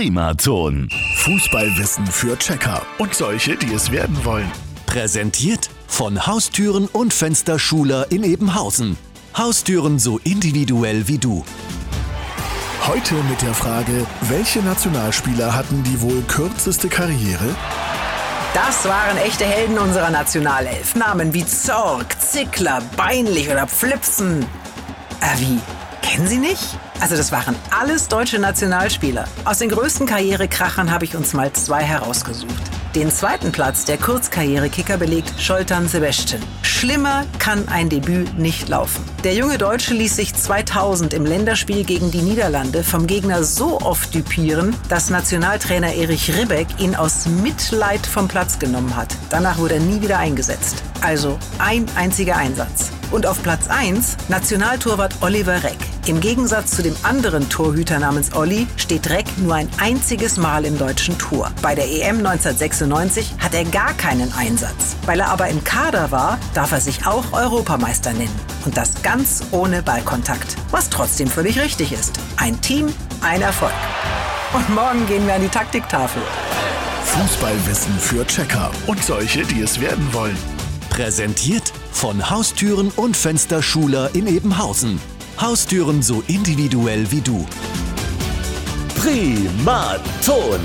Primaton. Fußballwissen für Checker und solche, die es werden wollen. Präsentiert von Haustüren und Fensterschuler in Ebenhausen. Haustüren so individuell wie du. Heute mit der Frage, welche Nationalspieler hatten die wohl kürzeste Karriere? Das waren echte Helden unserer Nationalelf. Namen wie Zorg, Zickler, Beinlich oder Pflipsen. Äh, wie? Kennen Sie nicht? Also das waren alles deutsche Nationalspieler. Aus den größten Karrierekrachern habe ich uns mal zwei herausgesucht. Den zweiten Platz der Kurzkarrierekicker belegt Scholtan Sebastian. Schlimmer kann ein Debüt nicht laufen. Der junge Deutsche ließ sich 2000 im Länderspiel gegen die Niederlande vom Gegner so oft düpieren, dass Nationaltrainer Erich Ribbeck ihn aus Mitleid vom Platz genommen hat. Danach wurde er nie wieder eingesetzt. Also ein einziger Einsatz. Und auf Platz 1 Nationaltorwart Oliver Reck. Im Gegensatz zu dem anderen Torhüter namens Olli steht Reck nur ein einziges Mal im deutschen Tor. Bei der EM 1996 hat er gar keinen Einsatz. Weil er aber im Kader war, darf er sich auch Europameister nennen. Und das ganz ohne Ballkontakt. Was trotzdem völlig richtig ist. Ein Team, ein Erfolg. Und morgen gehen wir an die Taktiktafel. Fußballwissen für Checker und solche, die es werden wollen. Präsentiert von Haustüren und Fensterschuler in Ebenhausen. Haustüren so individuell wie du. Primaton.